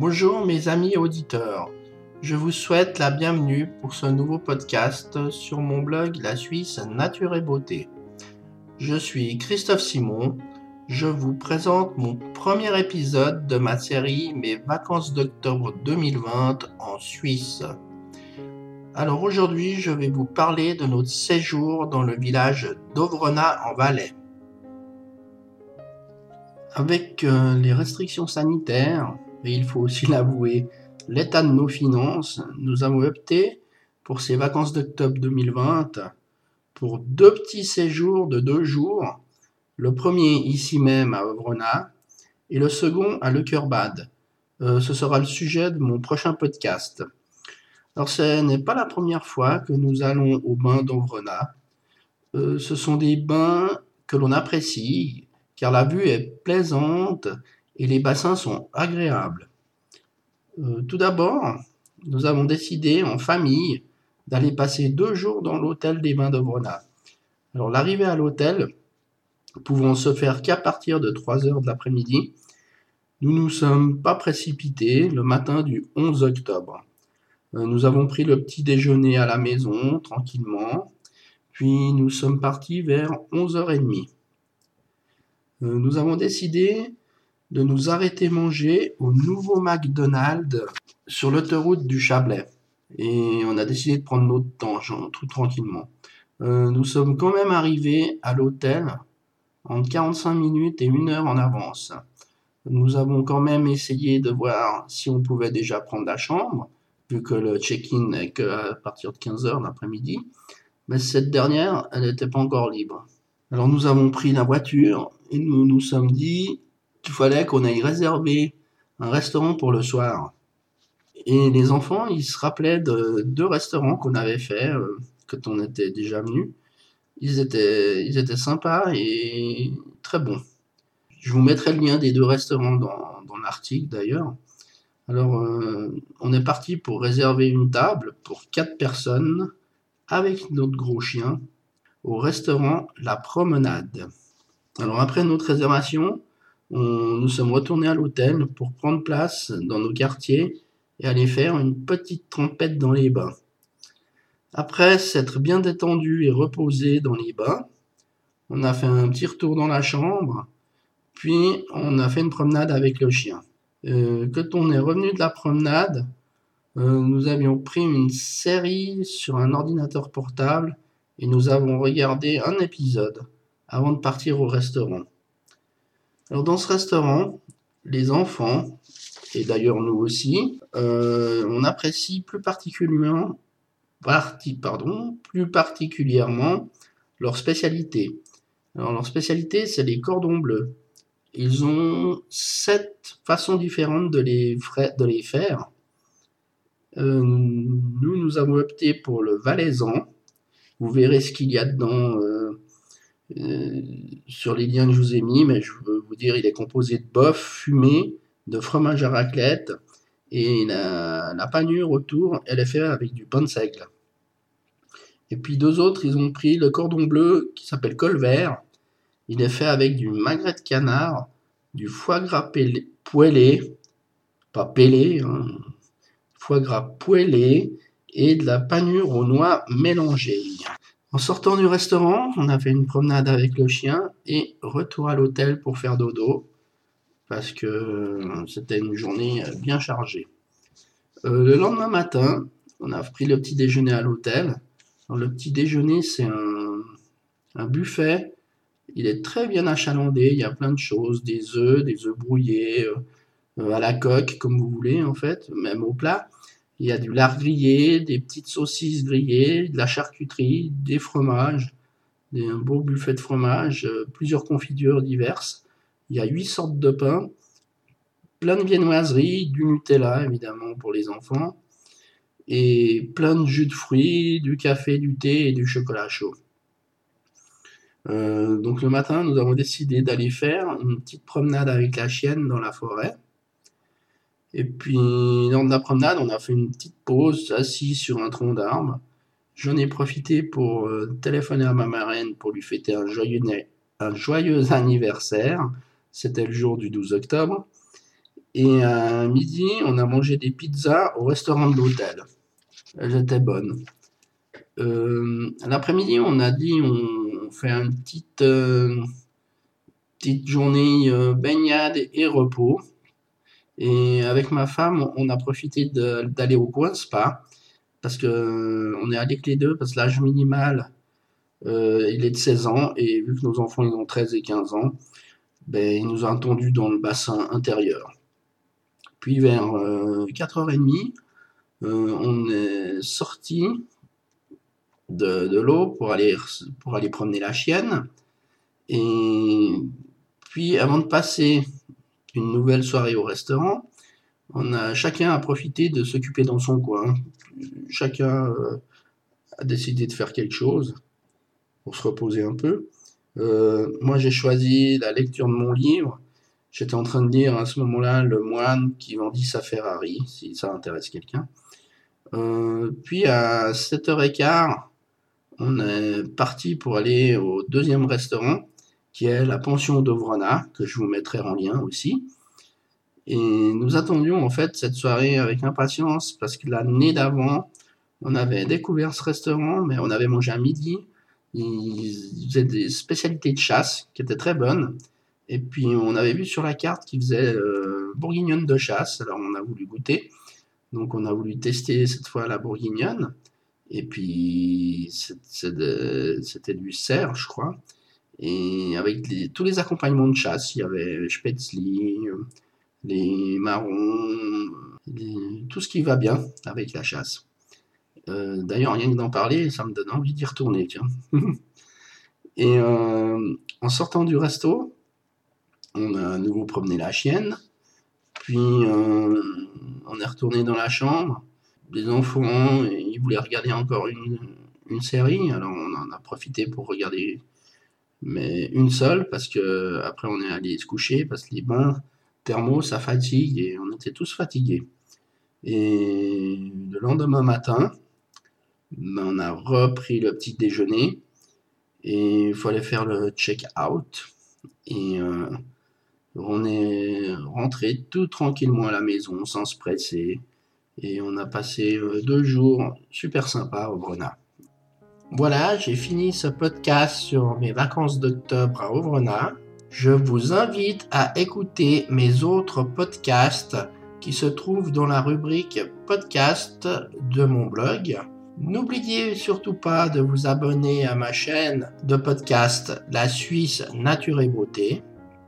Bonjour mes amis auditeurs, je vous souhaite la bienvenue pour ce nouveau podcast sur mon blog La Suisse Nature et Beauté. Je suis Christophe Simon, je vous présente mon premier épisode de ma série Mes vacances d'octobre 2020 en Suisse. Alors aujourd'hui je vais vous parler de notre séjour dans le village d'Ovrona en Valais. Avec euh, les restrictions sanitaires, et il faut aussi l'avouer, l'état de nos finances, nous avons opté pour ces vacances d'octobre 2020 pour deux petits séjours de deux jours. Le premier ici même à Ovrona et le second à Le Bad. Euh, ce sera le sujet de mon prochain podcast. Alors ce n'est pas la première fois que nous allons au bain d'Ovrona. Euh, ce sont des bains que l'on apprécie car la vue est plaisante et les bassins sont agréables. Euh, tout d'abord, nous avons décidé en famille d'aller passer deux jours dans l'hôtel des bains de Alors l'arrivée à l'hôtel pouvant se faire qu'à partir de 3 heures de l'après-midi, nous ne nous sommes pas précipités le matin du 11 octobre. Euh, nous avons pris le petit déjeuner à la maison tranquillement, puis nous sommes partis vers 11h30. Euh, nous avons décidé de nous arrêter manger au nouveau McDonald's sur l'autoroute du Chablais. Et on a décidé de prendre notre temps, tout tranquillement. Euh, nous sommes quand même arrivés à l'hôtel en 45 minutes et une heure en avance. Nous avons quand même essayé de voir si on pouvait déjà prendre la chambre, vu que le check-in n'est qu'à partir de 15 heures l'après-midi. Mais cette dernière, elle n'était pas encore libre. Alors nous avons pris la voiture et nous nous sommes dit fallait qu'on aille réserver un restaurant pour le soir. Et les enfants, ils se rappelaient de deux restaurants qu'on avait fait euh, quand on était déjà venu. Ils étaient, ils étaient sympas et très bons. Je vous mettrai le lien des deux restaurants dans, dans l'article d'ailleurs. Alors, euh, on est parti pour réserver une table pour quatre personnes avec notre gros chien au restaurant La Promenade. Alors après notre réservation, nous sommes retournés à l'hôtel pour prendre place dans nos quartiers et aller faire une petite trempette dans les bains. Après s'être bien détendu et reposé dans les bains, on a fait un petit retour dans la chambre, puis on a fait une promenade avec le chien. Euh, quand on est revenu de la promenade, euh, nous avions pris une série sur un ordinateur portable et nous avons regardé un épisode avant de partir au restaurant. Alors dans ce restaurant, les enfants, et d'ailleurs nous aussi, euh, on apprécie plus particulièrement, pardon, plus particulièrement leur spécialité. Alors leur spécialité, c'est les cordons bleus. Ils ont sept façons différentes de les, de les faire. Euh, nous, nous avons opté pour le valaisan. Vous verrez ce qu'il y a dedans euh, euh, sur les liens que je vous ai mis, mais je veux vous dire, il est composé de bœuf fumé, de fromage à raclette, et la, panure autour, elle est faite avec du pain de seigle. Et puis deux autres, ils ont pris le cordon bleu qui s'appelle colvert. Il est fait avec du magret de canard, du foie gras poêlé, pas pelé, hein, foie gras poêlé, et de la panure aux noix mélangées. En sortant du restaurant, on a fait une promenade avec le chien et retour à l'hôtel pour faire dodo parce que c'était une journée bien chargée. Euh, le lendemain matin, on a pris le petit déjeuner à l'hôtel. Le petit déjeuner, c'est un, buffet. Il est très bien achalandé. Il y a plein de choses, des œufs, des œufs brouillés, euh, à la coque, comme vous voulez en fait, même au plat. Il y a du lard grillé, des petites saucisses grillées, de la charcuterie, des fromages, un beau buffet de fromage, euh, plusieurs confitures diverses. Il y a huit sortes de pain, plein de viennoiseries, du Nutella évidemment pour les enfants, et plein de jus de fruits, du café, du thé et du chocolat chaud. Euh, donc le matin, nous avons décidé d'aller faire une petite promenade avec la chienne dans la forêt. Et puis, lors de la promenade, on a fait une petite pause, assis sur un tronc d'arbre. J'en ai profité pour euh, téléphoner à ma marraine pour lui fêter un joyeux, un joyeux anniversaire. C'était le jour du 12 octobre. Et à midi, on a mangé des pizzas au restaurant de l'hôtel. Elles étaient bonnes. Euh, L'après-midi, on a dit on fait une petite, euh, petite journée baignade et repos. Et avec ma femme, on a profité d'aller au coin spa parce que euh, on est allé que les deux parce que l'âge minimal euh, il est de 16 ans et vu que nos enfants ils ont 13 et 15 ans, ben, il nous a attendu dans le bassin intérieur. Puis vers 4h30, on est sorti de, l'eau pour aller, pour aller promener la chienne. Et puis, avant de passer une nouvelle soirée au restaurant, chacun a profité de s'occuper dans son coin. Chacun euh, a décidé de faire quelque chose pour se reposer un peu. Euh, moi, j'ai choisi la lecture de mon livre. J'étais en train de lire à ce moment-là Le moine qui vendit sa Ferrari, si ça intéresse quelqu'un. Euh, puis à 7h15, on est parti pour aller au deuxième restaurant, qui est la pension d'Ovrona, que je vous mettrai en lien aussi. Et nous attendions en fait cette soirée avec impatience parce que l'année d'avant, on avait découvert ce restaurant, mais on avait mangé à midi. Ils faisaient des spécialités de chasse qui étaient très bonnes. Et puis on avait vu sur la carte qu'ils faisaient euh, bourguignonne de chasse, alors on a voulu goûter. Donc on a voulu tester cette fois la bourguignonne. Et puis, c'était du cerf, je crois. Et avec tous les accompagnements de chasse, il y avait Spätzli, les marrons, tout ce qui va bien avec la chasse. Euh, d'ailleurs, rien que d'en parler, ça me donne envie d'y retourner. Et euh, en sortant du resto, on a à nouveau promené la chienne. Puis, euh, on est retourné dans la chambre des enfants, ils voulaient regarder encore une, série, alors on en a profité pour regarder, mais une seule, parce que après on est allé se coucher, parce que les bains thermaux, ça fatigue, et on était tous fatigués. Et le lendemain matin, ben, on a repris le petit déjeuner, et il fallait faire le check-out, et euh, on est rentré tout tranquillement à la maison, sans se presser, et on a passé euh, deux jours super sympas au Grenat. Voilà, j'ai fini ce podcast sur mes vacances d'octobre à Auvergnat. Je vous invite à écouter mes autres podcasts qui se trouvent dans la rubrique podcast de mon blog. N'oubliez surtout pas de vous abonner à ma chaîne de podcast La Suisse Nature et Beauté.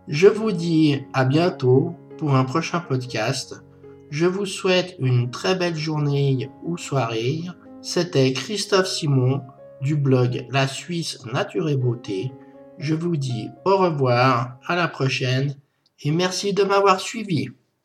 Je vous dis à bientôt pour un prochain podcast. Je vous souhaite une très belle journée ou soirée. C'était Christophe Simon du blog La Suisse Nature et Beauté. Je vous dis au revoir, à la prochaine et merci de m'avoir suivi.